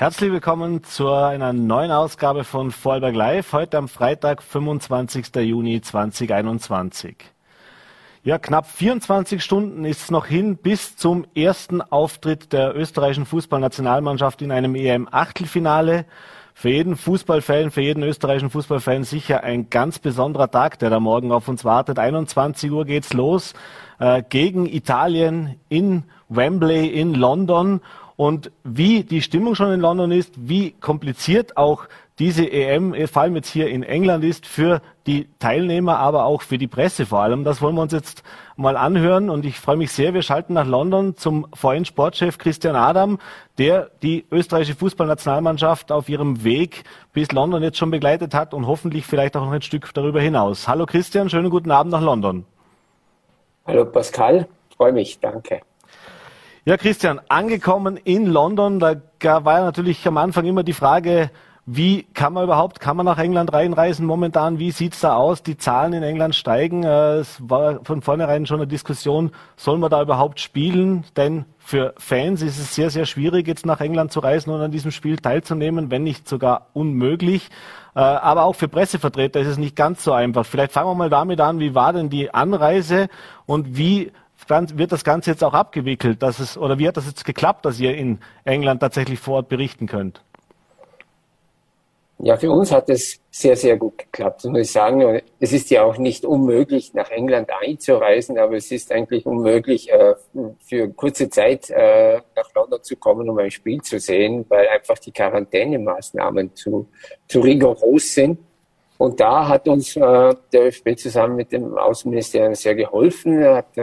Herzlich willkommen zu einer neuen Ausgabe von Vorarlberg Live, heute am Freitag, 25. Juni 2021. Ja, knapp 24 Stunden ist es noch hin bis zum ersten Auftritt der österreichischen Fußballnationalmannschaft in einem EM-Achtelfinale. Für jeden Fußballfan, für jeden österreichischen Fußballfan sicher ein ganz besonderer Tag, der da morgen auf uns wartet. 21 Uhr geht's los äh, gegen Italien in Wembley in London und wie die Stimmung schon in London ist, wie kompliziert auch diese EM, vor allem jetzt hier in England ist, für die Teilnehmer, aber auch für die Presse vor allem. Das wollen wir uns jetzt mal anhören und ich freue mich sehr. Wir schalten nach London zum vorhin Sportchef Christian Adam, der die österreichische Fußballnationalmannschaft auf ihrem Weg bis London jetzt schon begleitet hat und hoffentlich vielleicht auch noch ein Stück darüber hinaus. Hallo Christian, schönen guten Abend nach London. Hallo Pascal, freue mich, danke. Ja, Christian, angekommen in London, da war natürlich am Anfang immer die Frage, wie kann man überhaupt, kann man nach England reinreisen momentan? Wie sieht's da aus? Die Zahlen in England steigen. Äh, es war von vornherein schon eine Diskussion, soll man da überhaupt spielen? Denn für Fans ist es sehr, sehr schwierig, jetzt nach England zu reisen und an diesem Spiel teilzunehmen, wenn nicht sogar unmöglich. Äh, aber auch für Pressevertreter ist es nicht ganz so einfach. Vielleicht fangen wir mal damit an, wie war denn die Anreise und wie wird das Ganze jetzt auch abgewickelt, dass es, oder wie hat das jetzt geklappt, dass ihr in England tatsächlich vor Ort berichten könnt? Ja, für uns hat es sehr, sehr gut geklappt, muss ich sagen. Es ist ja auch nicht unmöglich, nach England einzureisen, aber es ist eigentlich unmöglich, äh, für kurze Zeit äh, nach London zu kommen, um ein Spiel zu sehen, weil einfach die Quarantänemaßnahmen zu, zu rigoros sind. Und da hat uns äh, der ÖFB zusammen mit dem Außenministerium sehr geholfen. Er hat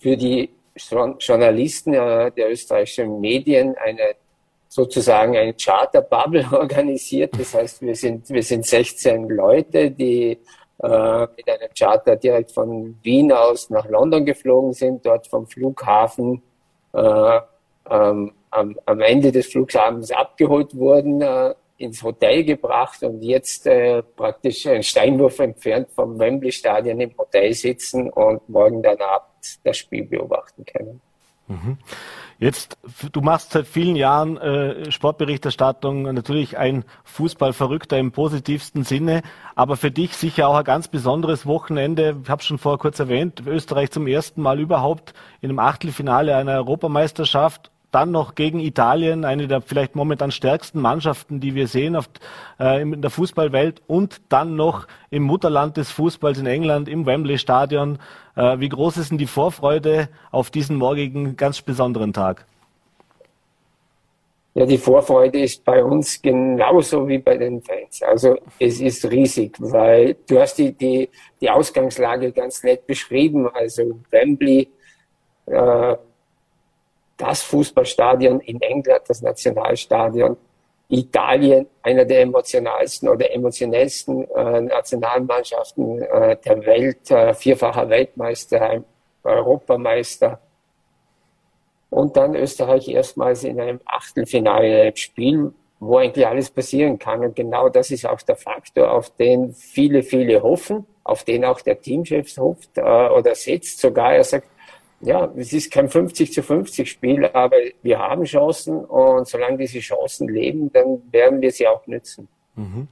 für die Journalisten der österreichischen Medien eine sozusagen eine Charter-Bubble organisiert. Das heißt, wir sind, wir sind 16 Leute, die äh, mit einem Charter direkt von Wien aus nach London geflogen sind, dort vom Flughafen äh, ähm, am, am Ende des Flughafens abgeholt wurden, äh, ins Hotel gebracht und jetzt äh, praktisch einen Steinwurf entfernt vom Wembley Stadion im Hotel sitzen und morgen dann Abend das Spiel beobachten können. Mhm. Jetzt, du machst seit vielen Jahren äh, Sportberichterstattung, natürlich ein Fußballverrückter im positivsten Sinne, aber für dich sicher auch ein ganz besonderes Wochenende. Ich habe schon vorher kurz erwähnt, Österreich zum ersten Mal überhaupt in einem Achtelfinale einer Europameisterschaft dann noch gegen Italien, eine der vielleicht momentan stärksten Mannschaften, die wir sehen auf, äh, in der Fußballwelt und dann noch im Mutterland des Fußballs in England im Wembley Stadion. Äh, wie groß ist denn die Vorfreude auf diesen morgigen ganz besonderen Tag? Ja, die Vorfreude ist bei uns genauso wie bei den Fans. Also es ist riesig, weil du hast die, die, die Ausgangslage ganz nett beschrieben. Also Wembley, äh, das Fußballstadion in England, das Nationalstadion, Italien, einer der emotionalsten oder emotionellsten äh, Nationalmannschaften äh, der Welt, äh, vierfacher Weltmeister, Europameister. Und dann Österreich erstmals in einem Achtelfinale, in einem Spiel, wo eigentlich alles passieren kann. Und genau das ist auch der Faktor, auf den viele, viele hoffen, auf den auch der Teamchef hofft äh, oder setzt. Sogar er sagt, ja, es ist kein 50 zu 50 Spiel, aber wir haben Chancen und solange diese Chancen leben, dann werden wir sie auch nützen. Mhm.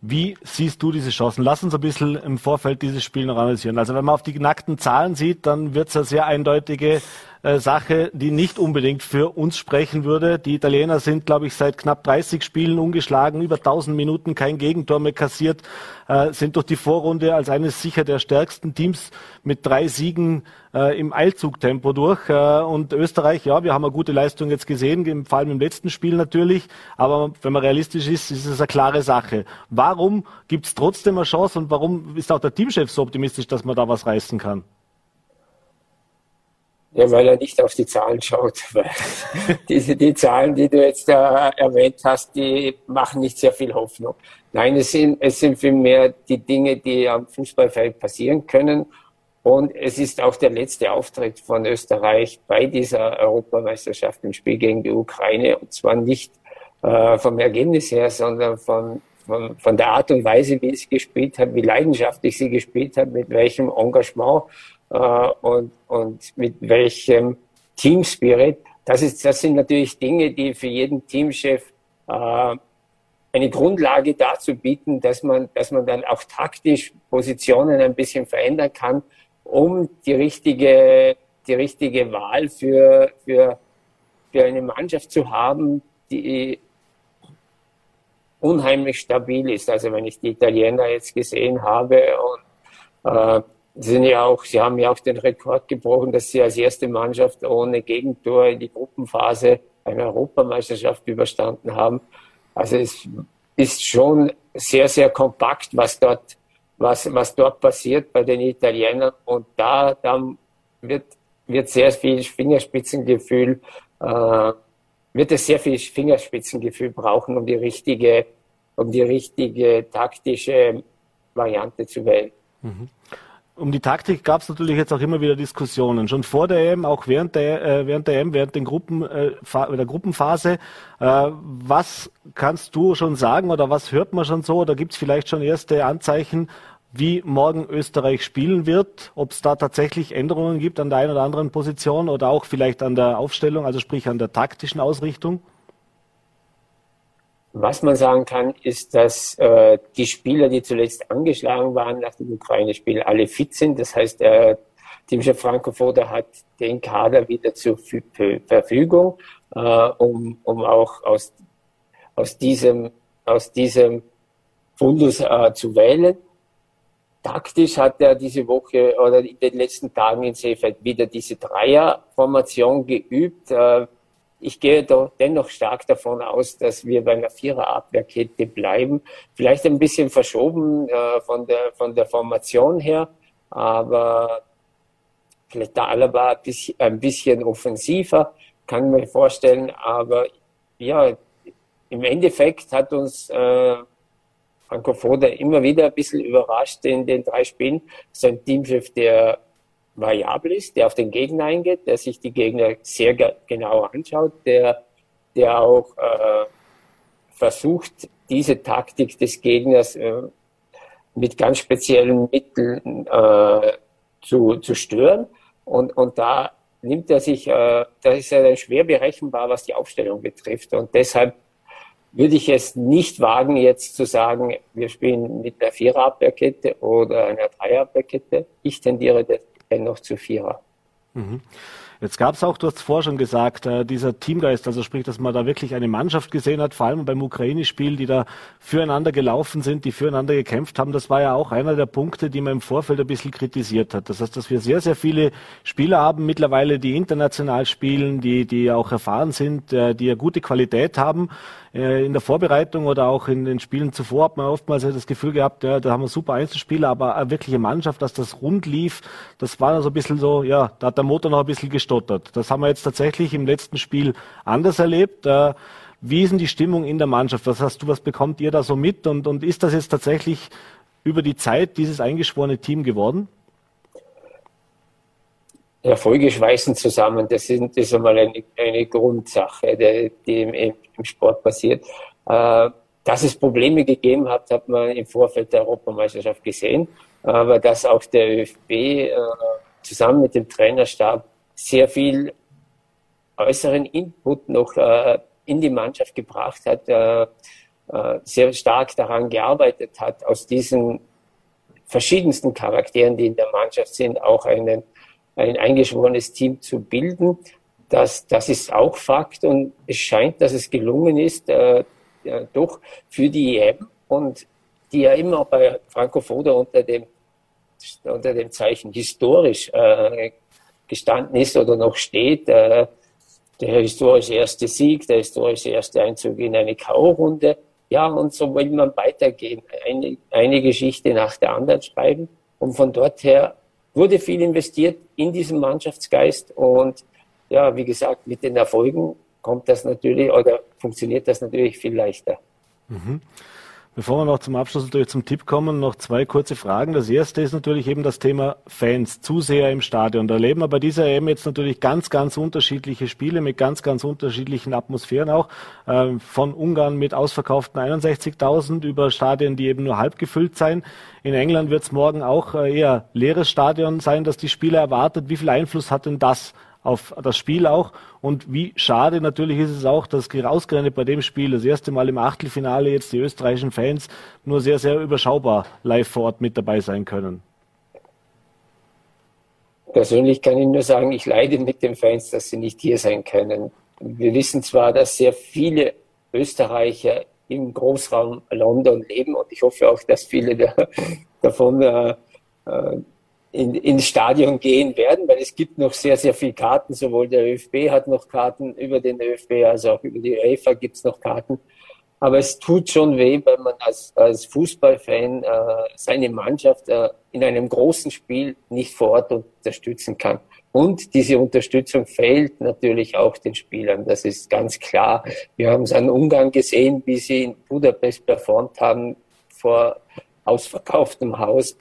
Wie siehst du diese Chancen? Lass uns ein bisschen im Vorfeld dieses Spiel noch analysieren. Also wenn man auf die nackten Zahlen sieht, dann wird es eine sehr eindeutige äh, Sache, die nicht unbedingt für uns sprechen würde. Die Italiener sind, glaube ich, seit knapp 30 Spielen ungeschlagen, über 1000 Minuten kein Gegentor mehr kassiert, äh, sind durch die Vorrunde als eines sicher der stärksten Teams mit drei Siegen äh, im Eilzugtempo durch. Und Österreich, ja, wir haben eine gute Leistung jetzt gesehen, vor allem im letzten Spiel natürlich. Aber wenn man realistisch ist, ist es eine klare Sache. Warum gibt es trotzdem eine Chance und warum ist auch der Teamchef so optimistisch, dass man da was reißen kann? Ja, weil er nicht auf die Zahlen schaut. Weil diese, die Zahlen, die du jetzt äh, erwähnt hast, die machen nicht sehr viel Hoffnung. Nein, es sind, es sind vielmehr die Dinge, die am Fußballfeld passieren können. Und es ist auch der letzte Auftritt von Österreich bei dieser Europameisterschaft im Spiel gegen die Ukraine. Und zwar nicht äh, vom Ergebnis her, sondern von, von, von der Art und Weise, wie sie gespielt hat, wie leidenschaftlich sie gespielt hat, mit welchem Engagement und, und mit welchem Team Spirit. das, ist, das sind natürlich Dinge, die für jeden Teamchef äh, eine Grundlage dazu bieten, dass man, dass man dann auch taktisch Positionen ein bisschen verändern kann, um die richtige, die richtige Wahl für, für, für eine Mannschaft zu haben, die unheimlich stabil ist. Also wenn ich die Italiener jetzt gesehen habe und äh, sind ja auch, sie haben ja auch den Rekord gebrochen, dass sie als erste Mannschaft ohne Gegentor in die Gruppenphase eine Europameisterschaft überstanden haben. Also es ist schon sehr, sehr kompakt, was dort, was, was dort passiert bei den Italienern. Und da, da wird, wird sehr viel Fingerspitzengefühl, äh, wird es sehr viel Fingerspitzengefühl brauchen, um die richtige, um die richtige taktische Variante zu wählen. Mhm um die Taktik gab es natürlich jetzt auch immer wieder Diskussionen. Schon vor der EM, auch während der, äh, während der EM, während den Gruppen, äh, der Gruppenphase. Äh, was kannst du schon sagen oder was hört man schon so? Oder gibt es vielleicht schon erste Anzeichen, wie morgen Österreich spielen wird? Ob es da tatsächlich Änderungen gibt an der einen oder anderen Position oder auch vielleicht an der Aufstellung, also sprich an der taktischen Ausrichtung? Was man sagen kann, ist, dass äh, die Spieler, die zuletzt angeschlagen waren nach dem Ukraine-Spiel, alle fit sind. Das heißt, der Teamchef Franco Foda hat den Kader wieder zur Verfügung, äh, um, um auch aus, aus, diesem, aus diesem Fundus äh, zu wählen. Taktisch hat er diese Woche oder in den letzten Tagen in Seefeld wieder diese Dreierformation geübt. Äh, ich gehe dennoch stark davon aus, dass wir bei einer Vierer-Abwehrkette bleiben. Vielleicht ein bisschen verschoben äh, von, der, von der Formation her, aber vielleicht der Alaba ein bisschen, ein bisschen offensiver, kann ich mir vorstellen. Aber ja, im Endeffekt hat uns äh, Franco Foda immer wieder ein bisschen überrascht in den drei Spielen. Sein Teamchef, der variabel ist, der auf den Gegner eingeht, der sich die Gegner sehr genau anschaut, der, der auch äh, versucht, diese Taktik des Gegners äh, mit ganz speziellen Mitteln äh, zu, zu stören. Und, und da nimmt er sich, äh, da ist er dann schwer berechenbar, was die Aufstellung betrifft. Und deshalb würde ich es nicht wagen, jetzt zu sagen, wir spielen mit einer Viererabwehrkette oder einer Dreierabwehrkette. Ich tendiere noch zu Vierer. Mhm. Jetzt gab es auch, du hast vorher schon gesagt, äh, dieser Teamgeist, also sprich, dass man da wirklich eine Mannschaft gesehen hat, vor allem beim Ukraine-Spiel, die da füreinander gelaufen sind, die füreinander gekämpft haben. Das war ja auch einer der Punkte, die man im Vorfeld ein bisschen kritisiert hat. Das heißt, dass wir sehr, sehr viele Spieler haben mittlerweile, die international spielen, die, die auch erfahren sind, äh, die eine gute Qualität haben. Äh, in der Vorbereitung oder auch in den Spielen zuvor hat man oftmals das Gefühl gehabt, ja, da haben wir super Einzelspieler, aber eine wirkliche Mannschaft, dass das rund lief, das war so ein bisschen so, ja, da hat der Motor noch ein bisschen gestottert. Das haben wir jetzt tatsächlich im letzten Spiel anders erlebt. Äh, wie ist denn die Stimmung in der Mannschaft? Was hast du, was bekommt ihr da so mit? Und, und ist das jetzt tatsächlich über die Zeit dieses eingeschworene Team geworden? Erfolge schweißen zusammen. Das ist, das ist einmal eine, eine Grundsache, die, die im, im, Sport passiert. Äh, dass es Probleme gegeben hat, hat man im Vorfeld der Europameisterschaft gesehen. Aber dass auch der ÖFB äh, zusammen mit dem Trainerstab sehr viel äußeren Input noch äh, in die Mannschaft gebracht hat, äh, äh, sehr stark daran gearbeitet hat, aus diesen verschiedensten Charakteren, die in der Mannschaft sind, auch einen ein eingeschworenes Team zu bilden. Das, das ist auch Fakt und es scheint, dass es gelungen ist, äh, ja, doch für die EM und die ja immer bei Franco Foda unter dem, unter dem Zeichen historisch äh, gestanden ist oder noch steht. Äh, der historisch erste Sieg, der historische erste Einzug in eine K.O.-Runde. Ja, und so will man weitergehen, eine, eine Geschichte nach der anderen schreiben. Und von dort her wurde viel investiert in diesen Mannschaftsgeist und ja, wie gesagt, mit den Erfolgen kommt das natürlich oder funktioniert das natürlich viel leichter. Mhm. Bevor wir noch zum Abschluss natürlich zum Tipp kommen, noch zwei kurze Fragen. Das erste ist natürlich eben das Thema Fans, Zuseher im Stadion. Da erleben wir bei dieser EM jetzt natürlich ganz, ganz unterschiedliche Spiele mit ganz, ganz unterschiedlichen Atmosphären auch. Äh, von Ungarn mit ausverkauften 61.000 über Stadien, die eben nur halb gefüllt sein. In England wird es morgen auch äh, eher leeres Stadion sein, das die Spieler erwartet. Wie viel Einfluss hat denn das auf das Spiel auch. Und wie schade natürlich ist es auch, dass ausgerechnet bei dem Spiel das erste Mal im Achtelfinale jetzt die österreichischen Fans nur sehr, sehr überschaubar live vor Ort mit dabei sein können. Persönlich kann ich nur sagen, ich leide mit den Fans, dass sie nicht hier sein können. Wir wissen zwar, dass sehr viele Österreicher im Großraum London leben und ich hoffe auch, dass viele da, davon äh, äh in, ins Stadion gehen werden, weil es gibt noch sehr, sehr viele Karten. Sowohl der ÖFB hat noch Karten über den ÖFB, als auch über die UEFA gibt es noch Karten. Aber es tut schon weh, wenn man als, als Fußballfan äh, seine Mannschaft äh, in einem großen Spiel nicht vor Ort unterstützen kann. Und diese Unterstützung fehlt natürlich auch den Spielern. Das ist ganz klar. Wir haben es an Ungarn gesehen, wie sie in Budapest performt haben vor ausverkauftem Haus.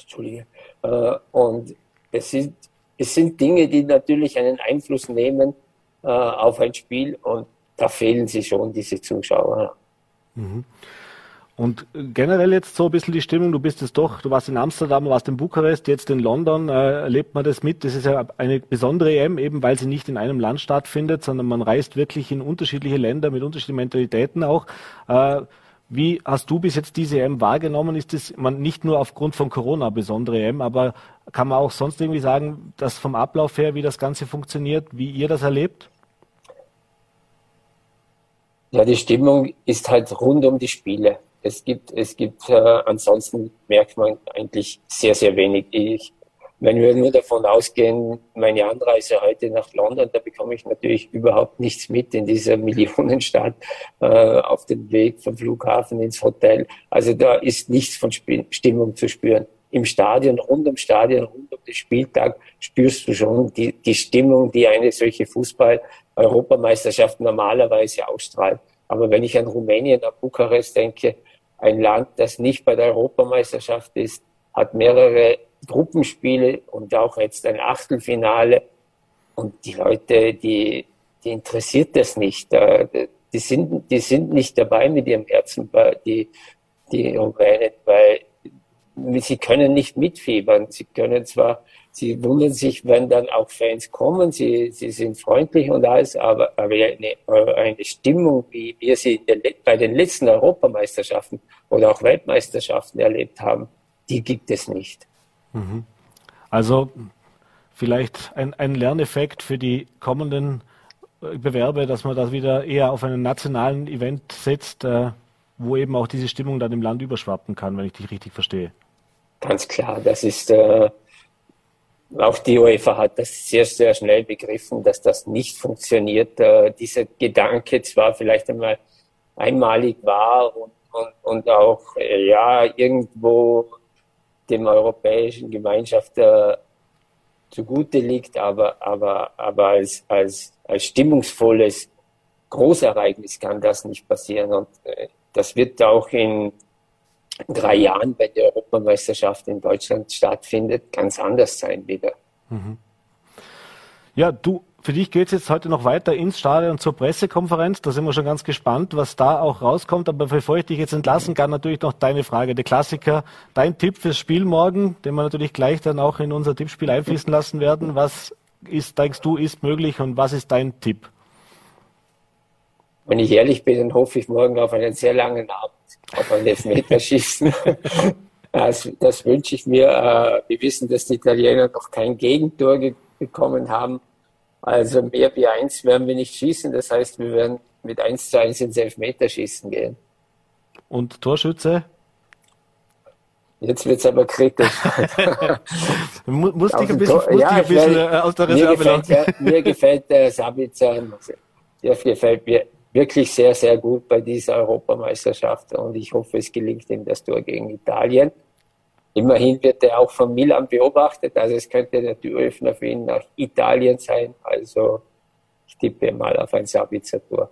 Entschuldige. Äh, und es sind, es sind Dinge, die natürlich einen Einfluss nehmen äh, auf ein Spiel und da fehlen sie schon, diese Zuschauer. Mhm. Und generell jetzt so ein bisschen die Stimmung, du bist jetzt doch, du warst in Amsterdam, warst in Bukarest, jetzt in London, äh, erlebt man das mit. Das ist ja eine besondere EM, eben weil sie nicht in einem Land stattfindet, sondern man reist wirklich in unterschiedliche Länder mit unterschiedlichen Mentalitäten auch. Äh, wie hast du bis jetzt diese EM wahrgenommen? Ist es nicht nur aufgrund von Corona besondere EM, aber kann man auch sonst irgendwie sagen, dass vom Ablauf her, wie das Ganze funktioniert, wie ihr das erlebt? Ja, die Stimmung ist halt rund um die Spiele es gibt, es gibt, äh, ansonsten merkt man eigentlich sehr, sehr wenig. Ich, wenn wir nur davon ausgehen, meine Anreise heute nach London, da bekomme ich natürlich überhaupt nichts mit in dieser Millionenstadt äh, auf dem Weg vom Flughafen ins Hotel. Also da ist nichts von Sp Stimmung zu spüren. Im Stadion, rund ums Stadion, rund um den Spieltag spürst du schon die, die Stimmung, die eine solche Fußball-Europameisterschaft normalerweise ausstrahlt. Aber wenn ich an Rumänien, an Bukarest denke, ein Land, das nicht bei der Europameisterschaft ist, hat mehrere Gruppenspiele und auch jetzt ein Achtelfinale. Und die Leute, die, die interessiert das nicht. Die sind, die sind nicht dabei mit ihrem Herzen, die, die Rumänen, weil sie können nicht mitfiebern. Sie können zwar Sie wundern sich, wenn dann auch Fans kommen. Sie, sie sind freundlich und alles, aber, aber eine, eine Stimmung, wie wir sie den, bei den letzten Europameisterschaften oder auch Weltmeisterschaften erlebt haben, die gibt es nicht. Mhm. Also vielleicht ein, ein Lerneffekt für die kommenden äh, Bewerbe, dass man das wieder eher auf einen nationalen Event setzt, äh, wo eben auch diese Stimmung dann im Land überschwappen kann, wenn ich dich richtig verstehe. Ganz klar, das ist äh, auch die UEFA hat das sehr, sehr schnell begriffen, dass das nicht funktioniert. Äh, dieser Gedanke zwar vielleicht einmal einmalig war und, und, und auch äh, ja irgendwo dem europäischen Gemeinschaft äh, zugute liegt, aber, aber, aber als, als, als stimmungsvolles Großereignis kann das nicht passieren. Und äh, das wird auch in drei Jahren bei der Europameisterschaft in Deutschland stattfindet, ganz anders sein wieder. Mhm. Ja, du, für dich geht es jetzt heute noch weiter ins Stadion zur Pressekonferenz. Da sind wir schon ganz gespannt, was da auch rauskommt. Aber bevor ich dich jetzt entlassen kann, natürlich noch deine Frage. Der Klassiker, dein Tipp fürs Spiel morgen, den wir natürlich gleich dann auch in unser Tippspiel einfließen lassen werden. Was ist, denkst du, ist möglich und was ist dein Tipp? Wenn ich ehrlich bin, dann hoffe ich morgen auf einen sehr langen Abend auf ein Elfmeterschießen. das, das wünsche ich mir. Äh, wir wissen, dass die Italiener noch kein Gegentor bekommen haben. Also mehr wie eins werden wir nicht schießen. Das heißt, wir werden mit 1 zu 1 ins Elfmeterschießen gehen. Und Torschütze? Jetzt wird es aber kritisch. muss dich ein bisschen, muss ja, ein bisschen äh, aus der Reserve mir gefällt, mir gefällt der Sabitzer, der gefällt mir wirklich sehr, sehr gut bei dieser Europameisterschaft und ich hoffe, es gelingt ihm das Tor gegen Italien. Immerhin wird er auch von Milan beobachtet, also es könnte der Türöffner für ihn nach Italien sein. Also ich tippe mal auf ein Sabitzer-Tor.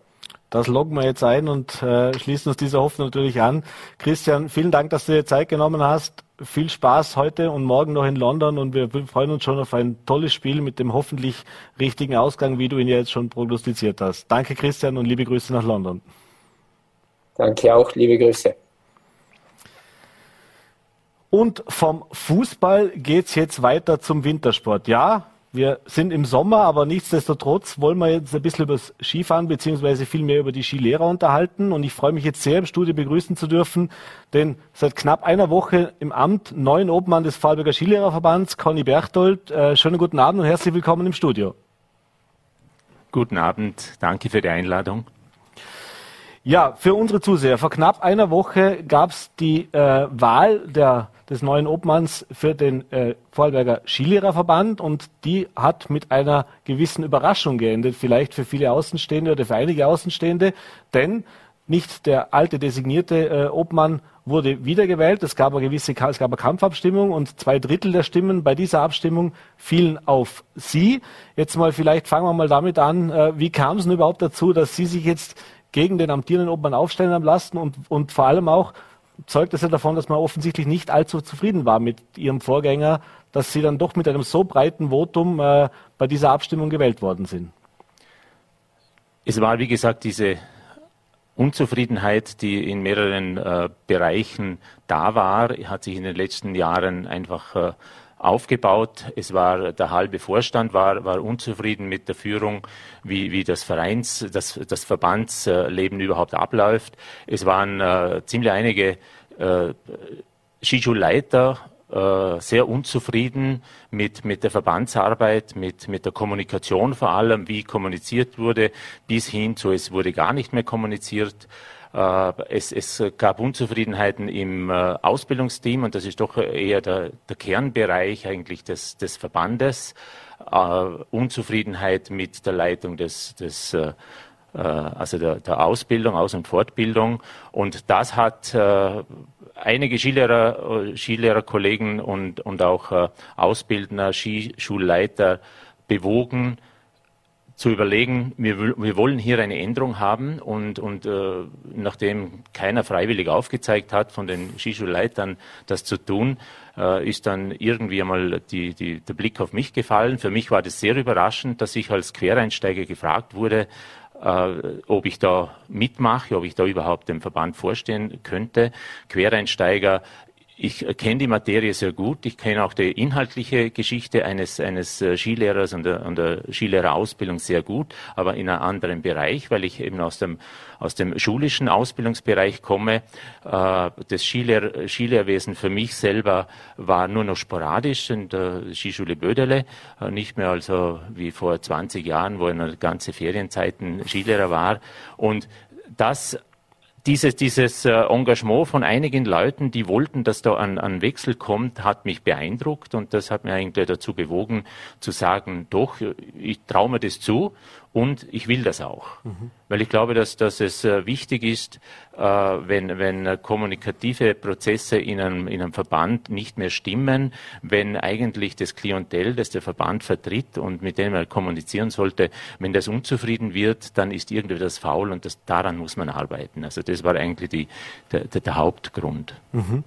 Das loggen wir jetzt ein und äh, schließen uns dieser Hoffnung natürlich an. Christian, vielen Dank, dass du dir Zeit genommen hast. Viel Spaß heute und morgen noch in London und wir freuen uns schon auf ein tolles Spiel mit dem hoffentlich richtigen Ausgang, wie du ihn ja jetzt schon prognostiziert hast. Danke, Christian, und liebe Grüße nach London. Danke auch, liebe Grüße. Und vom Fußball geht's jetzt weiter zum Wintersport. Ja, wir sind im Sommer, aber nichtsdestotrotz wollen wir jetzt ein bisschen über das Skifahren beziehungsweise vielmehr über die Skilehrer unterhalten. Und ich freue mich jetzt sehr, im Studio begrüßen zu dürfen, denn seit knapp einer Woche im Amt neuen Obmann des Vorarlberger Skilehrerverbands, Conny Berchtold. Äh, schönen guten Abend und herzlich willkommen im Studio. Guten Abend, danke für die Einladung. Ja, für unsere Zuseher. Vor knapp einer Woche gab es die äh, Wahl der des neuen Obmanns für den äh, Vorarlberger Skilehrerverband und die hat mit einer gewissen Überraschung geendet, vielleicht für viele Außenstehende oder für einige Außenstehende, denn nicht der alte designierte äh, Obmann wurde wiedergewählt. Es gab eine gewisse es gab eine Kampfabstimmung und zwei Drittel der Stimmen bei dieser Abstimmung fielen auf Sie. Jetzt mal vielleicht fangen wir mal damit an, äh, wie kam es denn überhaupt dazu, dass Sie sich jetzt gegen den amtierenden Obmann aufstellen haben lassen und, und vor allem auch zeugt es ja davon, dass man offensichtlich nicht allzu zufrieden war mit ihrem Vorgänger, dass sie dann doch mit einem so breiten Votum äh, bei dieser Abstimmung gewählt worden sind. Es war, wie gesagt, diese Unzufriedenheit, die in mehreren äh, Bereichen da war, hat sich in den letzten Jahren einfach äh, aufgebaut. Es war der halbe Vorstand war, war unzufrieden mit der Führung, wie, wie das Vereins, das, das Verbandsleben überhaupt abläuft. Es waren äh, ziemlich einige äh, Skischulleiter äh, sehr unzufrieden mit, mit der Verbandsarbeit, mit, mit der Kommunikation vor allem, wie kommuniziert wurde, bis hin zu es wurde gar nicht mehr kommuniziert. Äh, es, es, gab Unzufriedenheiten im äh, Ausbildungsteam und das ist doch eher der, der Kernbereich eigentlich des, des Verbandes. Uh, Unzufriedenheit mit der Leitung des, des also der, der, Ausbildung, Aus- und Fortbildung. Und das hat einige Skilehrer, Skilehrerkollegen und, und auch Ausbildner, Skischulleiter bewogen, zu überlegen, wir, wir, wollen hier eine Änderung haben und, und äh, nachdem keiner freiwillig aufgezeigt hat, von den Skischulleitern das zu tun, äh, ist dann irgendwie einmal die, die, der Blick auf mich gefallen. Für mich war das sehr überraschend, dass ich als Quereinsteiger gefragt wurde, äh, ob ich da mitmache, ob ich da überhaupt dem Verband vorstehen könnte. Quereinsteiger ich kenne die Materie sehr gut. Ich kenne auch die inhaltliche Geschichte eines, eines äh, Skilehrers und der, und der Skilehrerausbildung sehr gut, aber in einem anderen Bereich, weil ich eben aus dem, aus dem schulischen Ausbildungsbereich komme. Äh, das Skilehr, Skilehrwesen für mich selber war nur noch sporadisch in der Skischule Bödele, äh, nicht mehr also wie vor 20 Jahren, wo ich eine ganze Ferienzeiten Skilehrer war. Und das dieses, dieses äh, Engagement von einigen Leuten, die wollten, dass da ein, ein Wechsel kommt, hat mich beeindruckt und das hat mir eigentlich dazu bewogen zu sagen, doch, ich traue mir das zu und ich will das auch. Mhm. Weil ich glaube, dass, dass es äh, wichtig ist, äh, wenn, wenn kommunikative Prozesse in einem, in einem Verband nicht mehr stimmen, wenn eigentlich das Klientel, das der Verband vertritt und mit dem er kommunizieren sollte, wenn das unzufrieden wird, dann ist irgendwie das faul und das, daran muss man arbeiten. Also das war eigentlich die, der, der, der Hauptgrund. Mhm.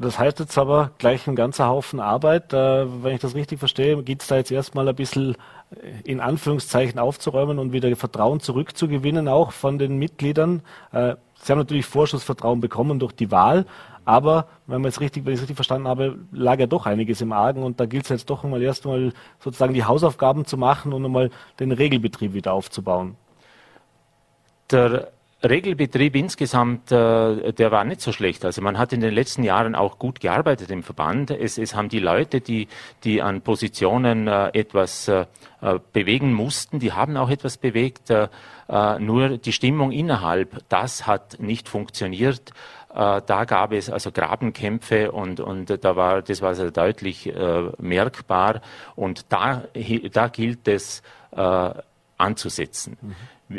Das heißt jetzt aber gleich ein ganzer Haufen Arbeit. Wenn ich das richtig verstehe, geht es da jetzt erstmal ein bisschen äh, in Anführungszeichen aufzuräumen und wieder Vertrauen zurückzugewinnen, auch von den Mitgliedern. Äh, Sie haben natürlich Vorschussvertrauen bekommen durch die Wahl, aber wenn, man jetzt richtig, wenn ich es richtig verstanden habe, lag ja doch einiges im Argen und da gilt es jetzt doch einmal erstmal sozusagen die Hausaufgaben zu machen und einmal den Regelbetrieb wieder aufzubauen. Der Regelbetrieb insgesamt, äh, der war nicht so schlecht. Also man hat in den letzten Jahren auch gut gearbeitet im Verband. Es, es haben die Leute, die, die an Positionen äh, etwas äh, bewegen mussten, die haben auch etwas bewegt. Nur die Stimmung innerhalb, das hat nicht funktioniert. Da gab es also Grabenkämpfe und, und da war, das war sehr deutlich merkbar. Und da, da gilt es anzusetzen. Mhm.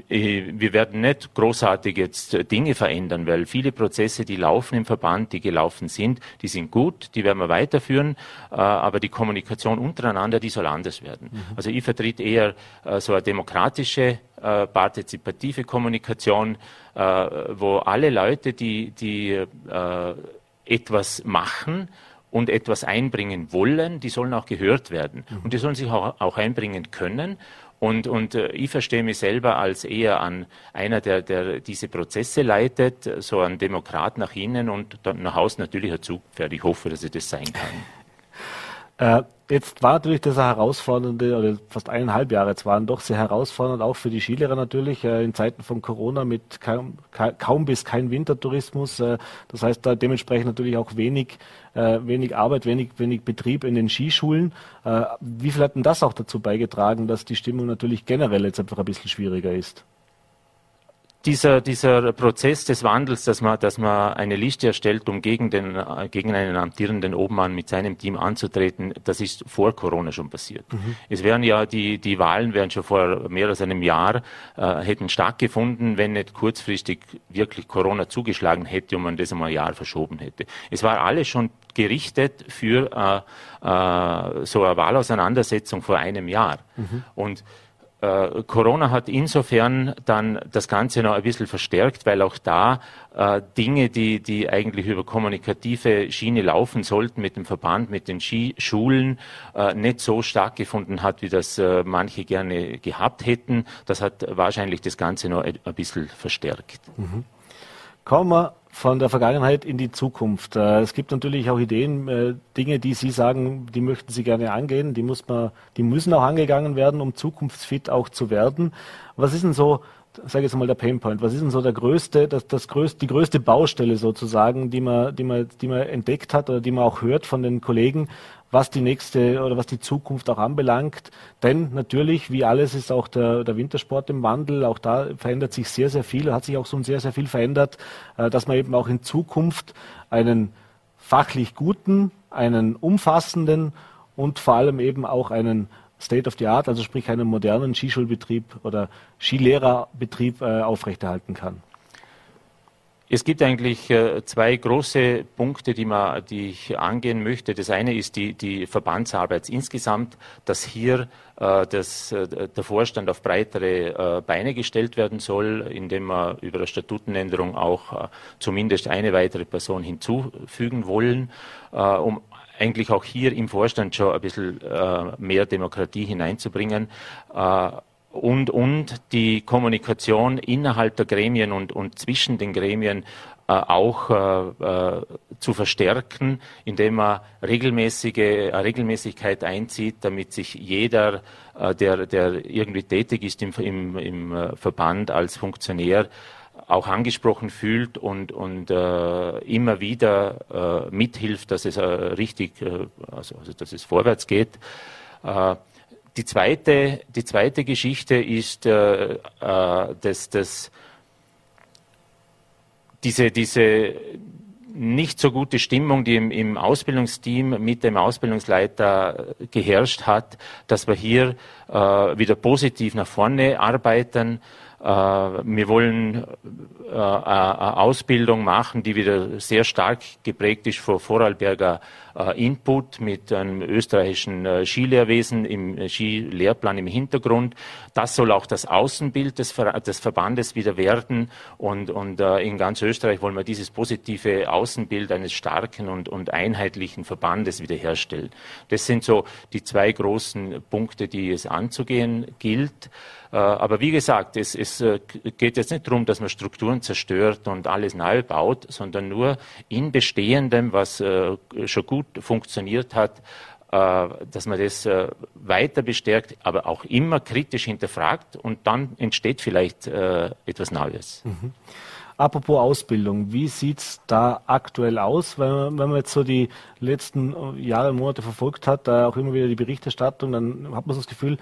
Äh, wir werden nicht großartig jetzt äh, Dinge verändern, weil viele Prozesse, die laufen im Verband, die gelaufen sind, die sind gut, die werden wir weiterführen, äh, aber die Kommunikation untereinander, die soll anders werden. Mhm. Also ich vertrete eher so eine demokratische, partizipative Kommunikation, wo alle Leute, die, die etwas machen, und etwas einbringen wollen, die sollen auch gehört werden. Mhm. Und die sollen sich auch, auch einbringen können. Und, und äh, ich verstehe mich selber als eher an einer, der, der diese Prozesse leitet, so ein Demokrat nach innen und dann nach außen natürlich ein Zugpferd. Ich hoffe, dass ich das sein kann. Äh, jetzt war natürlich das herausfordernde, oder fast eineinhalb Jahre jetzt waren doch sehr herausfordernd, auch für die Skilehrer natürlich, äh, in Zeiten von Corona mit kaum, kaum bis kein Wintertourismus. Äh, das heißt, da dementsprechend natürlich auch wenig, äh, wenig Arbeit, wenig, wenig Betrieb in den Skischulen. Äh, wie viel hat denn das auch dazu beigetragen, dass die Stimmung natürlich generell jetzt einfach ein bisschen schwieriger ist? Dieser, dieser Prozess des Wandels, dass man, dass man eine Liste erstellt, um gegen, den, gegen einen amtierenden Obmann mit seinem Team anzutreten, das ist vor Corona schon passiert. Mhm. Es wären ja die, die Wahlen wären schon vor mehr als einem Jahr äh, hätten stattgefunden, wenn nicht kurzfristig wirklich Corona zugeschlagen hätte und man das einmal ein Jahr verschoben hätte. Es war alles schon gerichtet für äh, äh, so eine Wahlauseinandersetzung vor einem Jahr. Mhm. Und äh, Corona hat insofern dann das Ganze noch ein bisschen verstärkt, weil auch da äh, Dinge, die, die eigentlich über kommunikative Schiene laufen sollten mit dem Verband, mit den Skischulen, äh, nicht so stattgefunden hat, wie das äh, manche gerne gehabt hätten. Das hat wahrscheinlich das Ganze noch ein, ein bisschen verstärkt. Mhm. Kommen wir von der Vergangenheit in die Zukunft. Äh, es gibt natürlich auch Ideen, äh, Dinge, die Sie sagen, die möchten Sie gerne angehen, die muss man, die müssen auch angegangen werden, um zukunftsfit auch zu werden. Was ist denn so, sage jetzt mal der Painpoint, was ist denn so der größte, das, das größte, die größte Baustelle sozusagen, die man, die man, die man entdeckt hat oder die man auch hört von den Kollegen, was die nächste oder was die Zukunft auch anbelangt. Denn natürlich, wie alles, ist auch der, der Wintersport im Wandel. Auch da verändert sich sehr, sehr viel, hat sich auch schon sehr, sehr viel verändert, äh, dass man eben auch in Zukunft einen fachlich guten, einen umfassenden und vor allem eben auch einen State of the Art, also sprich einen modernen Skischulbetrieb oder Skilehrerbetrieb äh, aufrechterhalten kann. Es gibt eigentlich äh, zwei große Punkte, die, man, die ich angehen möchte. Das eine ist die, die Verbandsarbeit insgesamt, dass hier äh, äh, der Vorstand auf breitere Beine gestellt werden soll, indem wir über eine Statutenänderung auch zumindest eine weitere Person hinzufügen wollen, um eigentlich auch hier im Vorstand schon ein bisschen mehr Demokratie hineinzubringen. Und, und die Kommunikation innerhalb der Gremien und, und zwischen den Gremien äh, auch äh, äh, zu verstärken, indem man regelmäßige äh, Regelmäßigkeit einzieht, damit sich jeder, äh, der, der irgendwie tätig ist im, im, im äh, Verband als Funktionär, auch angesprochen fühlt und, und äh, immer wieder äh, mithilft, dass es äh, richtig, äh, also, also dass es vorwärts geht. Äh, die zweite, die zweite Geschichte ist äh, dass, dass diese, diese nicht so gute Stimmung, die im, im, Ausbildungsteam mit dem Ausbildungsleiter geherrscht hat, dass wir hier wieder positiv nach vorne arbeiten. Äh, wir wollen äh, eine Ausbildung machen, die wieder sehr stark geprägt ist von Vorarlberger Input mit einem österreichischen äh, Skilehrwesen im äh, Skilehrplan im Hintergrund. Das soll auch das Außenbild des, Ver des Verbandes wieder werden. Und, und in ganz Österreich wollen wir dieses positive Außenbild eines starken und, und einheitlichen Verbandes wiederherstellen. Das sind so die zwei großen Punkte, die es anzugehen gilt. Aber wie gesagt, es, es, geht jetzt nicht darum, dass man Strukturen zerstört und alles neu baut, sondern nur in Bestehendem, was schon gut gut funktioniert hat, äh, dass man das äh, weiter bestärkt, aber auch immer kritisch hinterfragt und dann entsteht vielleicht äh, etwas Neues. Mhm. Apropos Ausbildung, wie sieht es da aktuell aus? Wenn wenn man jetzt so die letzten Jahre Monate verfolgt hat, da auch immer wieder die Berichterstattung, dann hat man so das Gefühl,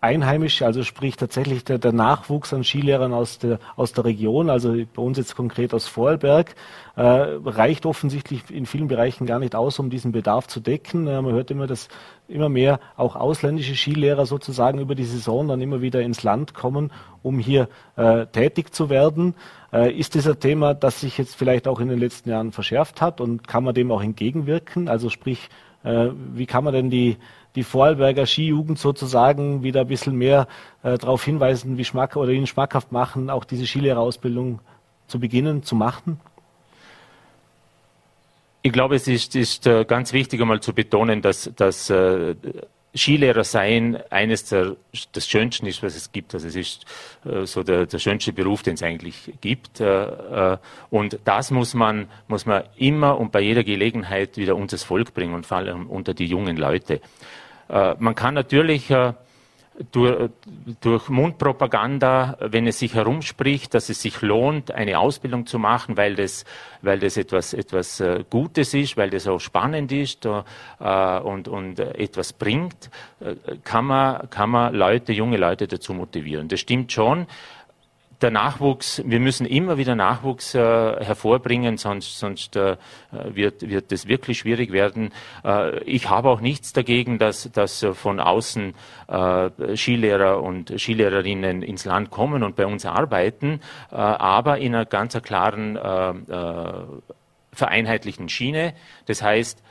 Einheimische, also sprich tatsächlich der, der Nachwuchs an Skilehrern aus der, aus der Region, also bei uns jetzt konkret aus Vorarlberg, äh, reicht offensichtlich in vielen Bereichen gar nicht aus, um diesen Bedarf zu decken. Äh, man hört immer, dass immer mehr auch ausländische Skilehrer sozusagen über die Saison dann immer wieder ins Land kommen, um hier äh, tätig zu werden. Äh, ist dieser Thema, das sich jetzt vielleicht auch in den letzten Jahren verschärft hat und kann man dem auch entgegenwirken? Also sprich, äh, wie kann man denn die die Vorarlberger Skijugend sozusagen wieder ein bisschen mehr äh, darauf hinweisen, wie schmack oder ihnen schmackhaft machen, auch diese Skilehrerausbildung zu beginnen, zu machen? Ich glaube, es ist, ist äh, ganz wichtig, einmal zu betonen, dass, dass äh, Skilehrer sein eines der das Schönsten ist, was es gibt. Also es ist äh, so der, der schönste Beruf, den es eigentlich gibt. Äh, äh, und das muss man muss man immer und bei jeder Gelegenheit wieder unter das Volk bringen und vor allem unter die jungen Leute. Äh, man kann natürlich äh, durch, durch Mundpropaganda, wenn es sich herumspricht, dass es sich lohnt, eine Ausbildung zu machen, weil das, weil das etwas, etwas äh, Gutes ist, weil das auch spannend ist äh, und, und etwas bringt, äh, kann man, kann man Leute, junge Leute dazu motivieren. Das stimmt schon der Nachwuchs, wir müssen immer wieder Nachwuchs äh, hervorbringen, sonst, sonst äh, wird, wird es wirklich schwierig werden. Äh, ich habe auch nichts dagegen, dass, dass von außen äh, Skilehrer und Skilehrerinnen ins Land kommen und bei uns arbeiten, äh, aber in einer ganz klaren äh, äh, vereinheitlichen Schiene. Das heißt,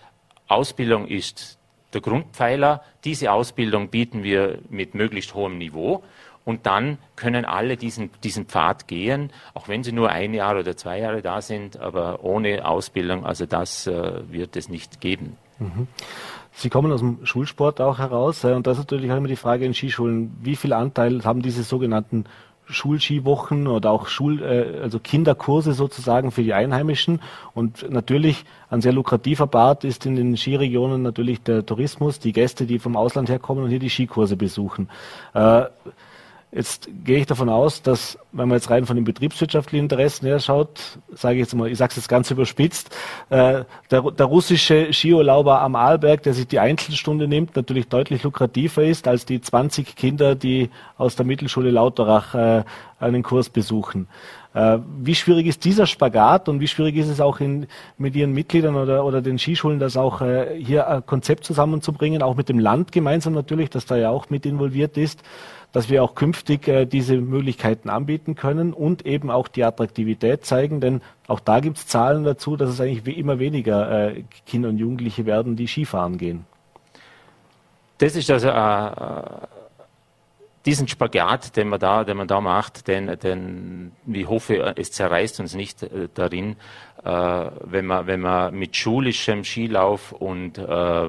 Ausbildung ist der Grundpfeiler. Diese Ausbildung bieten wir mit möglichst hohem Niveau. Und dann können alle diesen, diesen Pfad gehen, auch wenn sie nur ein Jahr oder zwei Jahre da sind, aber ohne Ausbildung, also das äh, wird es nicht geben. Mhm. Sie kommen aus dem Schulsport auch heraus äh, und das ist natürlich auch immer die Frage in Skischulen, wie viel Anteil haben diese sogenannten Schulskiwochen oder auch Schul, äh, also Kinderkurse sozusagen für die Einheimischen. Und natürlich ein sehr lukrativer Part ist in den Skiregionen natürlich der Tourismus, die Gäste, die vom Ausland herkommen und hier die Skikurse besuchen. Äh, Jetzt gehe ich davon aus, dass, wenn man jetzt rein von den betriebswirtschaftlichen Interessen her schaut, sage ich jetzt mal, ich sage es jetzt ganz überspitzt, äh, der, der, russische Skiurlauber am Arlberg, der sich die Einzelstunde nimmt, natürlich deutlich lukrativer ist als die 20 Kinder, die aus der Mittelschule Lauterach äh, einen Kurs besuchen. Äh, wie schwierig ist dieser Spagat und wie schwierig ist es auch in, mit Ihren Mitgliedern oder, oder den Skischulen, das auch äh, hier ein Konzept zusammenzubringen, auch mit dem Land gemeinsam natürlich, das da ja auch mit involviert ist, dass wir auch künftig äh, diese Möglichkeiten anbieten können und eben auch die Attraktivität zeigen, denn auch da gibt es Zahlen dazu, dass es eigentlich immer weniger äh, Kinder und Jugendliche werden, die Skifahren gehen. Das ist also äh, diesen Spagat, den man da, den man da macht, den, den, ich hoffe, es zerreißt uns nicht äh, darin, äh, wenn man, wenn man mit schulischem Skilauf und äh,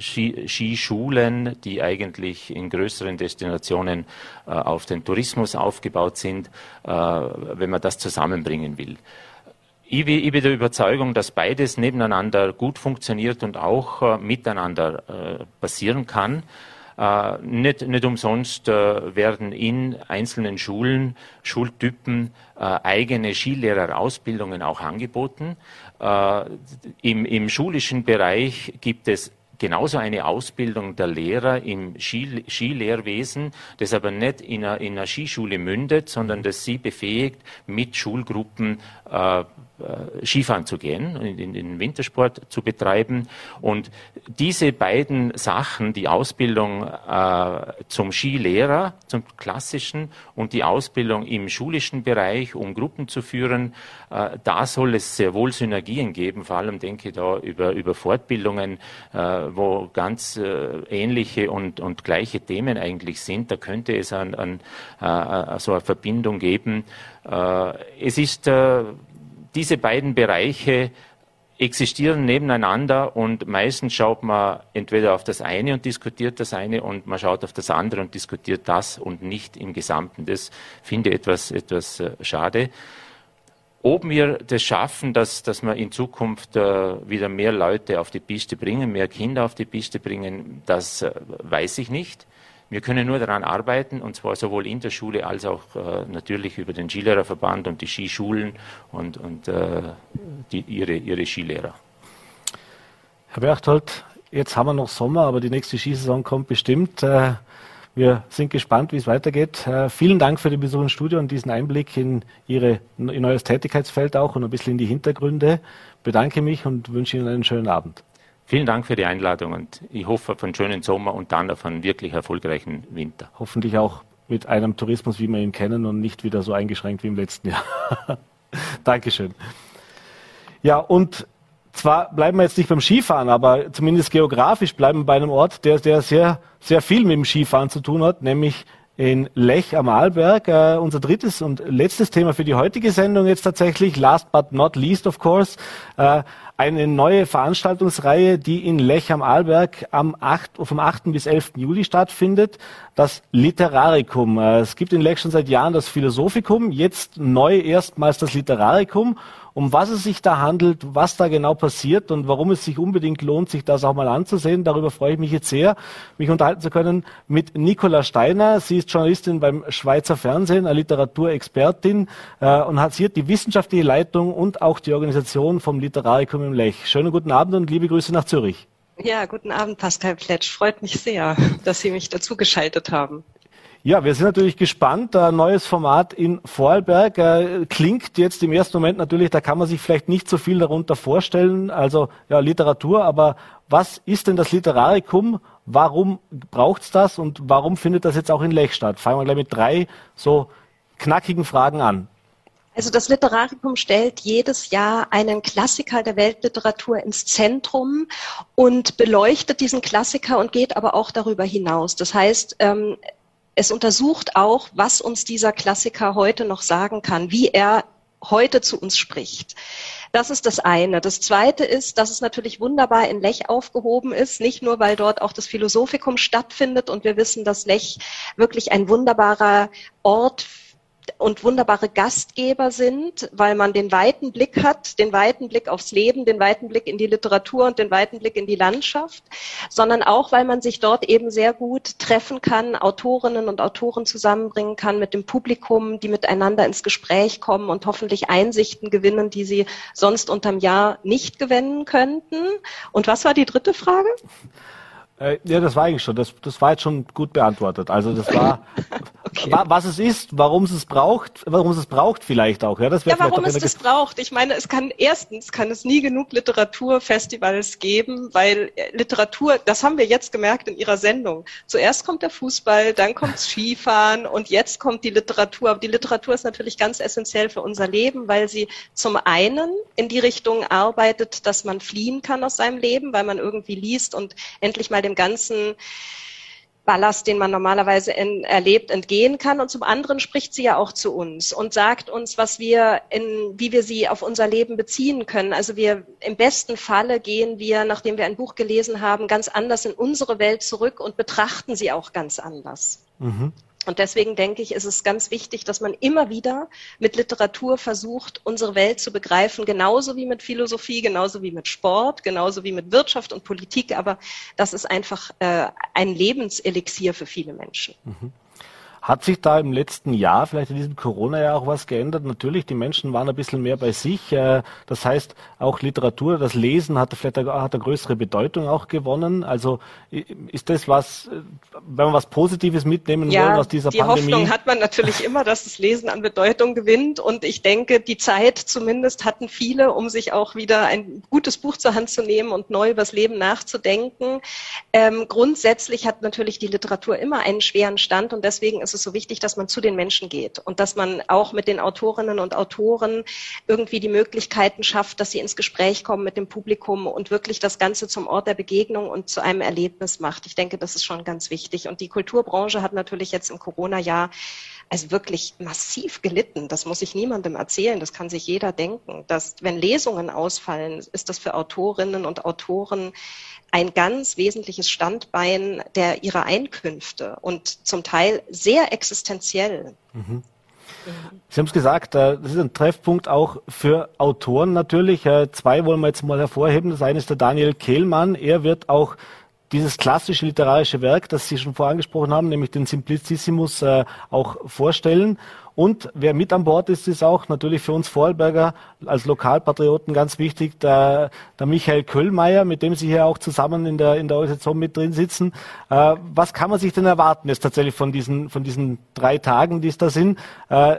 Ski, Skischulen, die eigentlich in größeren Destinationen äh, auf den Tourismus aufgebaut sind, äh, wenn man das zusammenbringen will. Ich ich bin der Überzeugung, dass beides nebeneinander gut funktioniert und auch äh, miteinander passieren kann. Äh, nicht, nicht umsonst äh, werden in einzelnen Schulen, Schultypen äh, eigene Skilehrerausbildungen auch angeboten. Äh, im, Im schulischen Bereich gibt es genauso eine Ausbildung der Lehrer im Skilehrwesen, das aber nicht in einer, in einer Skischule mündet, sondern das sie befähigt, mit Schulgruppen äh, Skifahren zu gehen, in, den Wintersport zu betreiben. Und diese beiden Sachen, die Ausbildung äh, zum Skilehrer, zum klassischen und die Ausbildung im schulischen Bereich, um Gruppen zu führen, äh, da soll es sehr wohl Synergien geben. Vor allem denke ich da über, über Fortbildungen, äh, wo ganz äh, ähnliche und, und gleiche Themen eigentlich sind. Da könnte es an, an äh, so eine Verbindung geben. es ist diese beiden Bereiche existieren nebeneinander und meistens schaut man entweder auf das eine und diskutiert das eine und man schaut auf das andere und diskutiert das und nicht im Gesamten. Das finde ich etwas, etwas äh, schade. Ob wir das schaffen, dass, dass wir in Zukunft äh, wieder mehr Leute auf die Piste bringen, mehr Kinder auf die Piste bringen, das äh, weiß ich nicht. Wir können nur daran arbeiten, und zwar sowohl in der Schule als auch äh, natürlich über den Skilehrerverband und die Skischulen und, und äh, die, ihre, ihre Skilehrer. Herr Berchtold, jetzt haben wir noch Sommer, aber die nächste Skisaison kommt bestimmt. Äh, wir sind gespannt, wie es weitergeht. Äh, vielen Dank für den Besuch im Studio und diesen Einblick in, Ihre, in euer Tätigkeitsfeld auch und ein bisschen in die Hintergründe. Bedanke mich und wünsche Ihnen einen schönen Abend. Vielen Dank für die Einladung und ich hoffe auf einen schönen Sommer und dann auf einen wirklich erfolgreichen Winter. Hoffentlich auch mit einem Tourismus, wie wir ihn kennen und nicht wieder so eingeschränkt wie im letzten Jahr. Dankeschön. Ja, und zwar bleiben wir jetzt nicht beim Skifahren, aber zumindest geografisch bleiben wir bei einem Ort, der, der sehr, sehr viel mit dem Skifahren zu tun hat, nämlich in Lech am Arlberg. Äh, unser drittes und letztes Thema für die heutige Sendung jetzt tatsächlich, last but not least of course, äh, eine neue Veranstaltungsreihe, die in Lech am Arlberg am 8, vom 8. bis 11. Juli stattfindet, das Literarikum. Äh, es gibt in Lech schon seit Jahren das Philosophikum, jetzt neu erstmals das Literarikum um was es sich da handelt, was da genau passiert und warum es sich unbedingt lohnt, sich das auch mal anzusehen. Darüber freue ich mich jetzt sehr, mich unterhalten zu können mit Nicola Steiner. Sie ist Journalistin beim Schweizer Fernsehen, eine Literaturexpertin äh, und hat hier die wissenschaftliche Leitung und auch die Organisation vom Literarikum im Lech. Schönen guten Abend und liebe Grüße nach Zürich. Ja, guten Abend, Pascal Pletsch. Freut mich sehr, dass Sie mich dazu geschaltet haben. Ja, wir sind natürlich gespannt. Ein neues Format in Vorarlberg äh, klingt jetzt im ersten Moment natürlich, da kann man sich vielleicht nicht so viel darunter vorstellen. Also ja, Literatur, aber was ist denn das Literarikum? Warum braucht's das und warum findet das jetzt auch in Lech statt? Fangen wir gleich mit drei so knackigen Fragen an. Also das Literarikum stellt jedes Jahr einen Klassiker der Weltliteratur ins Zentrum und beleuchtet diesen Klassiker und geht aber auch darüber hinaus. Das heißt, ähm, es untersucht auch, was uns dieser Klassiker heute noch sagen kann, wie er heute zu uns spricht. Das ist das eine. Das zweite ist, dass es natürlich wunderbar in Lech aufgehoben ist, nicht nur, weil dort auch das Philosophikum stattfindet und wir wissen, dass Lech wirklich ein wunderbarer Ort und wunderbare Gastgeber sind, weil man den weiten Blick hat, den weiten Blick aufs Leben, den weiten Blick in die Literatur und den weiten Blick in die Landschaft, sondern auch, weil man sich dort eben sehr gut treffen kann, Autorinnen und Autoren zusammenbringen kann mit dem Publikum, die miteinander ins Gespräch kommen und hoffentlich Einsichten gewinnen, die sie sonst unterm Jahr nicht gewinnen könnten. Und was war die dritte Frage? Äh, ja, das war eigentlich schon. Das, das war jetzt schon gut beantwortet. Also das war, okay. wa, was es ist, warum es es braucht, warum es es braucht vielleicht auch. Ja, das ja warum es das braucht. Ich meine, es kann erstens kann es nie genug Literaturfestivals geben, weil äh, Literatur, das haben wir jetzt gemerkt in Ihrer Sendung. Zuerst kommt der Fußball, dann kommt Skifahren und jetzt kommt die Literatur. Aber die Literatur ist natürlich ganz essentiell für unser Leben, weil sie zum einen in die Richtung arbeitet, dass man fliehen kann aus seinem Leben, weil man irgendwie liest und endlich mal dem ganzen Ballast, den man normalerweise in, erlebt, entgehen kann. Und zum anderen spricht sie ja auch zu uns und sagt uns, was wir in, wie wir sie auf unser Leben beziehen können. Also wir, im besten Falle gehen wir, nachdem wir ein Buch gelesen haben, ganz anders in unsere Welt zurück und betrachten sie auch ganz anders. Mhm. Und deswegen denke ich, ist es ganz wichtig, dass man immer wieder mit Literatur versucht, unsere Welt zu begreifen, genauso wie mit Philosophie, genauso wie mit Sport, genauso wie mit Wirtschaft und Politik. Aber das ist einfach äh, ein Lebenselixier für viele Menschen. Mhm. Hat sich da im letzten Jahr, vielleicht in diesem Corona-Jahr auch was geändert? Natürlich, die Menschen waren ein bisschen mehr bei sich. Äh, das heißt, auch Literatur, das Lesen hat vielleicht eine, hat eine größere Bedeutung auch gewonnen. Also ist das was, wenn wir was Positives mitnehmen ja, wollen aus dieser die Pandemie? Die Hoffnung hat man natürlich immer, dass das Lesen an Bedeutung gewinnt. Und ich denke, die Zeit zumindest hatten viele, um sich auch wieder ein gutes Buch zur Hand zu nehmen und neu über das Leben nachzudenken. Ähm, grundsätzlich hat natürlich die Literatur immer einen schweren Stand und deswegen ist es es so wichtig, dass man zu den Menschen geht und dass man auch mit den Autorinnen und Autoren irgendwie die Möglichkeiten schafft, dass sie ins Gespräch kommen mit dem Publikum und wirklich das Ganze zum Ort der Begegnung und zu einem Erlebnis macht. Ich denke, das ist schon ganz wichtig. Und die Kulturbranche hat natürlich jetzt im Corona-Jahr also wirklich massiv gelitten. Das muss ich niemandem erzählen. Das kann sich jeder denken. Dass, wenn Lesungen ausfallen, ist das für Autorinnen und Autoren ein ganz wesentliches Standbein der ihrer Einkünfte und zum Teil sehr existenziell. Mhm. Sie haben es gesagt, äh, das ist ein Treffpunkt auch für Autoren natürlich. Äh, zwei wollen wir jetzt mal hervorheben. Das eine ist der Daniel Kehlmann. Er wird auch dieses klassische literarische Werk, das Sie schon vorher angesprochen haben, nämlich den Simplicissimus, äh, auch vorstellen. Und wer mit an Bord ist, ist auch natürlich für uns Vorarlberger als Lokalpatrioten ganz wichtig, der, der Michael Köllmeier, mit dem Sie hier auch zusammen in der, in der Organisation mit drin sitzen. Äh, was kann man sich denn erwarten jetzt tatsächlich von diesen, von diesen drei Tagen, die es da sind? Äh,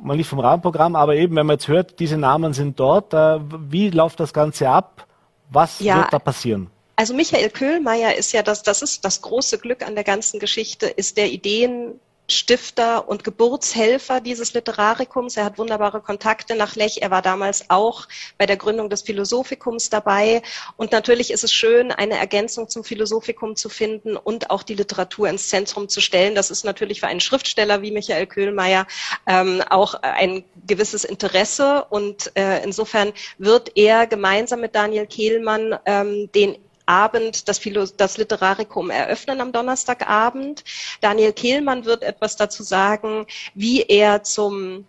mal nicht vom Rahmenprogramm, aber eben, wenn man jetzt hört, diese Namen sind dort, äh, wie läuft das Ganze ab? Was ja, wird da passieren? Also Michael Köhlmeier ist ja das, das ist das große Glück an der ganzen Geschichte, ist der Ideen Stifter und Geburtshelfer dieses Literarikums. Er hat wunderbare Kontakte nach Lech. Er war damals auch bei der Gründung des Philosophikums dabei. Und natürlich ist es schön, eine Ergänzung zum Philosophikum zu finden und auch die Literatur ins Zentrum zu stellen. Das ist natürlich für einen Schriftsteller wie Michael Köhlmeier ähm, auch ein gewisses Interesse. Und äh, insofern wird er gemeinsam mit Daniel Kehlmann ähm, den Abend das, das Literarikum eröffnen am Donnerstagabend. Daniel Kehlmann wird etwas dazu sagen, wie er zum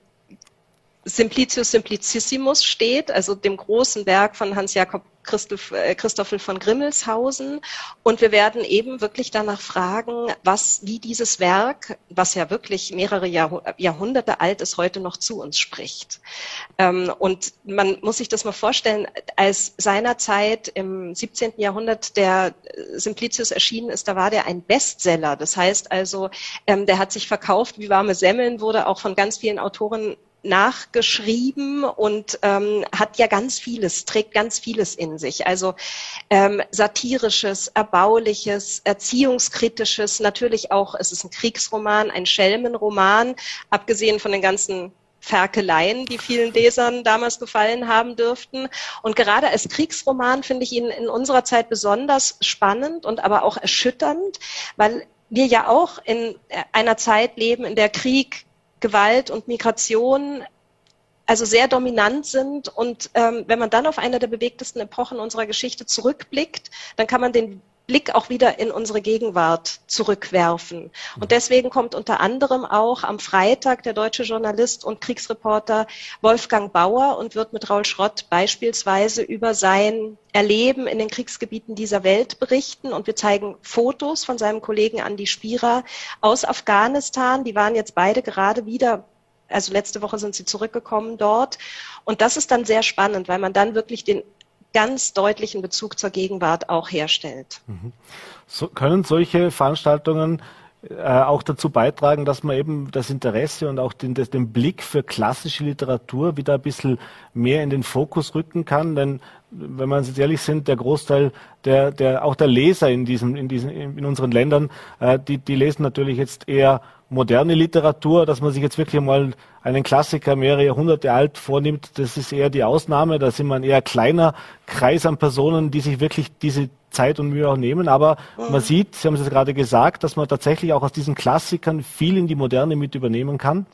Simplicius Simplicissimus steht, also dem großen Werk von Hans-Jakob äh, Christoffel von Grimmelshausen. Und wir werden eben wirklich danach fragen, was, wie dieses Werk, was ja wirklich mehrere Jahrhunderte alt ist, heute noch zu uns spricht. Ähm, und man muss sich das mal vorstellen, als seinerzeit im 17. Jahrhundert der Simplicius erschienen ist, da war der ein Bestseller. Das heißt also, ähm, der hat sich verkauft wie warme Semmeln, wurde auch von ganz vielen Autoren nachgeschrieben und ähm, hat ja ganz vieles, trägt ganz vieles in sich. Also ähm, satirisches, erbauliches, erziehungskritisches, natürlich auch, es ist ein Kriegsroman, ein Schelmenroman, abgesehen von den ganzen Ferkeleien, die vielen Lesern damals gefallen haben dürften. Und gerade als Kriegsroman finde ich ihn in unserer Zeit besonders spannend und aber auch erschütternd, weil wir ja auch in einer Zeit leben, in der Krieg Gewalt und Migration also sehr dominant sind. Und ähm, wenn man dann auf eine der bewegtesten Epochen unserer Geschichte zurückblickt, dann kann man den Blick auch wieder in unsere Gegenwart zurückwerfen. Und deswegen kommt unter anderem auch am Freitag der deutsche Journalist und Kriegsreporter Wolfgang Bauer und wird mit Raul Schrott beispielsweise über sein Erleben in den Kriegsgebieten dieser Welt berichten. Und wir zeigen Fotos von seinem Kollegen Andi Spira aus Afghanistan. Die waren jetzt beide gerade wieder also letzte Woche sind sie zurückgekommen dort. Und das ist dann sehr spannend, weil man dann wirklich den ganz deutlichen Bezug zur Gegenwart auch herstellt. Mhm. So, können solche Veranstaltungen äh, auch dazu beitragen, dass man eben das Interesse und auch den, den Blick für klassische Literatur wieder ein bisschen mehr in den Fokus rücken kann. Denn wenn man jetzt ehrlich sind, der Großteil der, der auch der Leser in diesen, in diesen, in unseren Ländern, äh, die, die lesen natürlich jetzt eher moderne Literatur, dass man sich jetzt wirklich mal einen Klassiker mehrere Jahrhunderte alt vornimmt, das ist eher die Ausnahme. Da sind wir ein eher kleiner Kreis an Personen, die sich wirklich diese Zeit und Mühe auch nehmen. Aber man sieht, Sie haben es gerade gesagt, dass man tatsächlich auch aus diesen Klassikern viel in die Moderne mit übernehmen kann.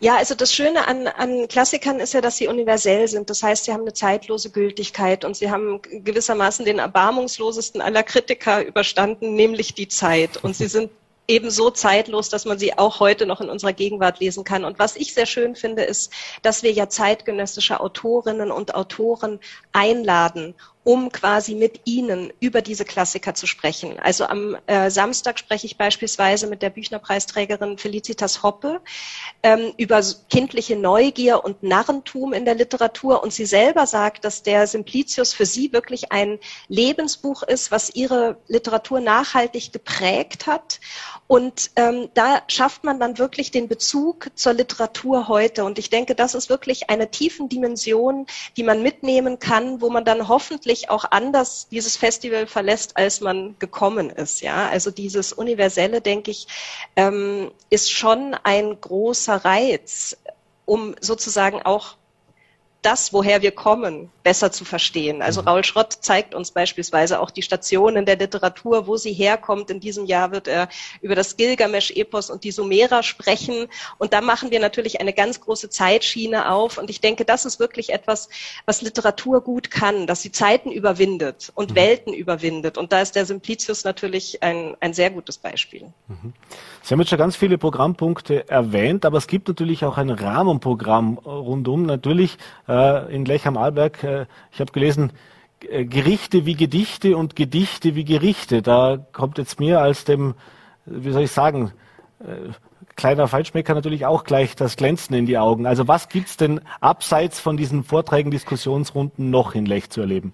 Ja, also das Schöne an, an Klassikern ist ja, dass sie universell sind. Das heißt, sie haben eine zeitlose Gültigkeit und sie haben gewissermaßen den erbarmungslosesten aller Kritiker überstanden, nämlich die Zeit. Und sie sind eben so zeitlos, dass man sie auch heute noch in unserer Gegenwart lesen kann. Und was ich sehr schön finde, ist, dass wir ja zeitgenössische Autorinnen und Autoren einladen, um quasi mit Ihnen über diese Klassiker zu sprechen. Also am äh, Samstag spreche ich beispielsweise mit der Büchnerpreisträgerin Felicitas Hoppe ähm, über kindliche Neugier und Narrentum in der Literatur. Und sie selber sagt, dass der Simplicius für sie wirklich ein Lebensbuch ist, was ihre Literatur nachhaltig geprägt hat. Und ähm, da schafft man dann wirklich den Bezug zur Literatur heute. Und ich denke, das ist wirklich eine tiefen Dimension, die man mitnehmen kann, wo man dann hoffentlich auch anders dieses Festival verlässt, als man gekommen ist. Ja, also dieses Universelle, denke ich, ähm, ist schon ein großer Reiz, um sozusagen auch das, woher wir kommen, besser zu verstehen. Also mhm. Raul Schrott zeigt uns beispielsweise auch die Stationen der Literatur, wo sie herkommt. In diesem Jahr wird er über das Gilgamesch-Epos und die Sumerer sprechen. Und da machen wir natürlich eine ganz große Zeitschiene auf. Und ich denke, das ist wirklich etwas, was Literatur gut kann, dass sie Zeiten überwindet und mhm. Welten überwindet. Und da ist der Simplicius natürlich ein, ein sehr gutes Beispiel. Mhm. Sie haben jetzt schon ganz viele Programmpunkte erwähnt, aber es gibt natürlich auch ein Rahmenprogramm rundum. Natürlich äh, in Lech am Arlberg, äh, ich habe gelesen, äh, Gerichte wie Gedichte und Gedichte wie Gerichte. Da kommt jetzt mir als dem, wie soll ich sagen, äh, kleiner Feinschmecker natürlich auch gleich das Glänzen in die Augen. Also was gibt's denn abseits von diesen Vorträgen, Diskussionsrunden noch in Lech zu erleben?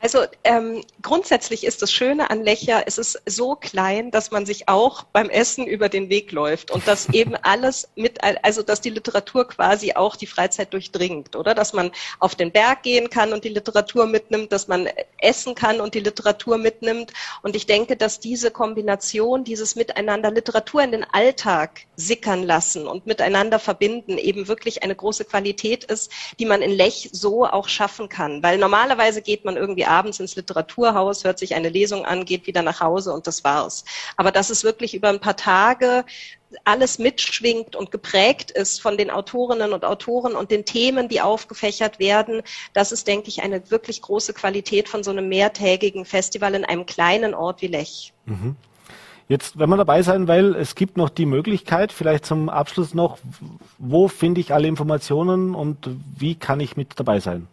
Also ähm, grundsätzlich ist das Schöne an Lecher, es ist so klein, dass man sich auch beim Essen über den Weg läuft und dass eben alles mit, also dass die Literatur quasi auch die Freizeit durchdringt, oder? Dass man auf den Berg gehen kann und die Literatur mitnimmt, dass man essen kann und die Literatur mitnimmt. Und ich denke, dass diese Kombination, dieses Miteinander Literatur in den Alltag sickern lassen und miteinander verbinden, eben wirklich eine große Qualität ist, die man in Lech so auch schaffen kann. Weil normalerweise geht man irgendwie abends ins Literaturhaus, hört sich eine Lesung an, geht wieder nach Hause und das war's. Aber dass es wirklich über ein paar Tage alles mitschwingt und geprägt ist von den Autorinnen und Autoren und den Themen, die aufgefächert werden, das ist, denke ich, eine wirklich große Qualität von so einem mehrtägigen Festival in einem kleinen Ort wie Lech. Mhm. Jetzt, wenn man dabei sein will, es gibt noch die Möglichkeit, vielleicht zum Abschluss noch, wo finde ich alle Informationen und wie kann ich mit dabei sein?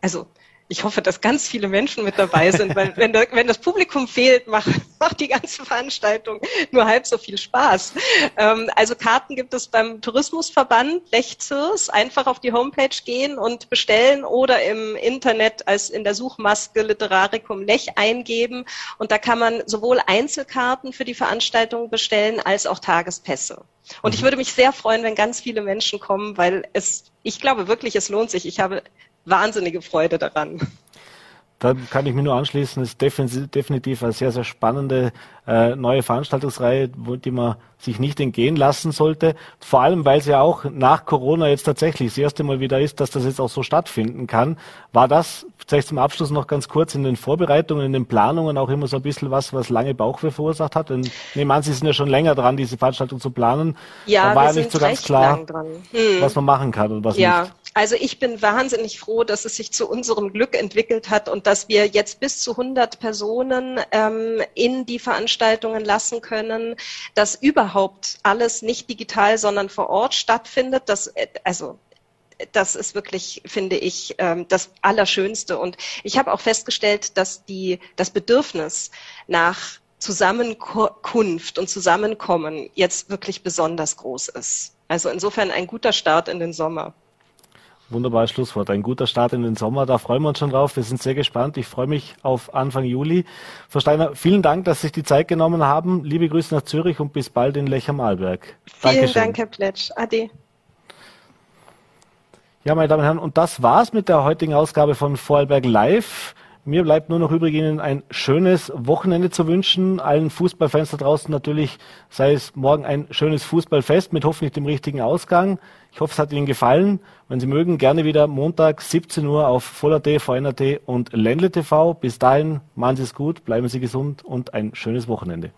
Also ich hoffe, dass ganz viele Menschen mit dabei sind, weil wenn, der, wenn das Publikum fehlt, macht, macht die ganze Veranstaltung nur halb so viel Spaß. Ähm, also Karten gibt es beim Tourismusverband Lechzirs. Einfach auf die Homepage gehen und bestellen oder im Internet als in der Suchmaske Literaricum Lech eingeben. Und da kann man sowohl Einzelkarten für die Veranstaltung bestellen als auch Tagespässe. Und ich mhm. würde mich sehr freuen, wenn ganz viele Menschen kommen, weil es, ich glaube wirklich, es lohnt sich. Ich habe wahnsinnige Freude daran. Da kann ich mir nur anschließen, es ist definitiv eine sehr, sehr spannende äh, neue Veranstaltungsreihe, die man sich nicht entgehen lassen sollte. Vor allem, weil es ja auch nach Corona jetzt tatsächlich das erste Mal wieder ist, dass das jetzt auch so stattfinden kann. War das vielleicht zum Abschluss noch ganz kurz in den Vorbereitungen, in den Planungen auch immer so ein bisschen was, was lange Bauchweh verursacht hat? Denn nehmen an, Sie sind ja schon länger dran, diese Veranstaltung zu planen. Ja, da war ja nicht so ganz klar, hm. was man machen kann und was ja. nicht. Also ich bin wahnsinnig froh, dass es sich zu unserem Glück entwickelt hat und dass wir jetzt bis zu 100 Personen ähm, in die Veranstaltungen lassen können, dass überhaupt alles nicht digital, sondern vor Ort stattfindet. Das, äh, also das ist wirklich, finde ich, ähm, das Allerschönste. Und ich habe auch festgestellt, dass die, das Bedürfnis nach Zusammenkunft und Zusammenkommen jetzt wirklich besonders groß ist. Also insofern ein guter Start in den Sommer. Wunderbares Schlusswort. Ein guter Start in den Sommer. Da freuen wir uns schon drauf. Wir sind sehr gespannt. Ich freue mich auf Anfang Juli. Frau Steiner, vielen Dank, dass Sie sich die Zeit genommen haben. Liebe Grüße nach Zürich und bis bald in Lech am Arlberg. Vielen Dankeschön. Dank, Herr Pletsch. Ade. Ja, meine Damen und Herren, und das war's mit der heutigen Ausgabe von Vorarlberg Live. Mir bleibt nur noch übrig, Ihnen ein schönes Wochenende zu wünschen. Allen Fußballfans da draußen natürlich sei es morgen ein schönes Fußballfest mit hoffentlich dem richtigen Ausgang. Ich hoffe, es hat Ihnen gefallen. Wenn Sie mögen, gerne wieder Montag 17 Uhr auf Voller.at, VNRT und Ländle TV. Bis dahin, machen Sie es gut, bleiben Sie gesund und ein schönes Wochenende.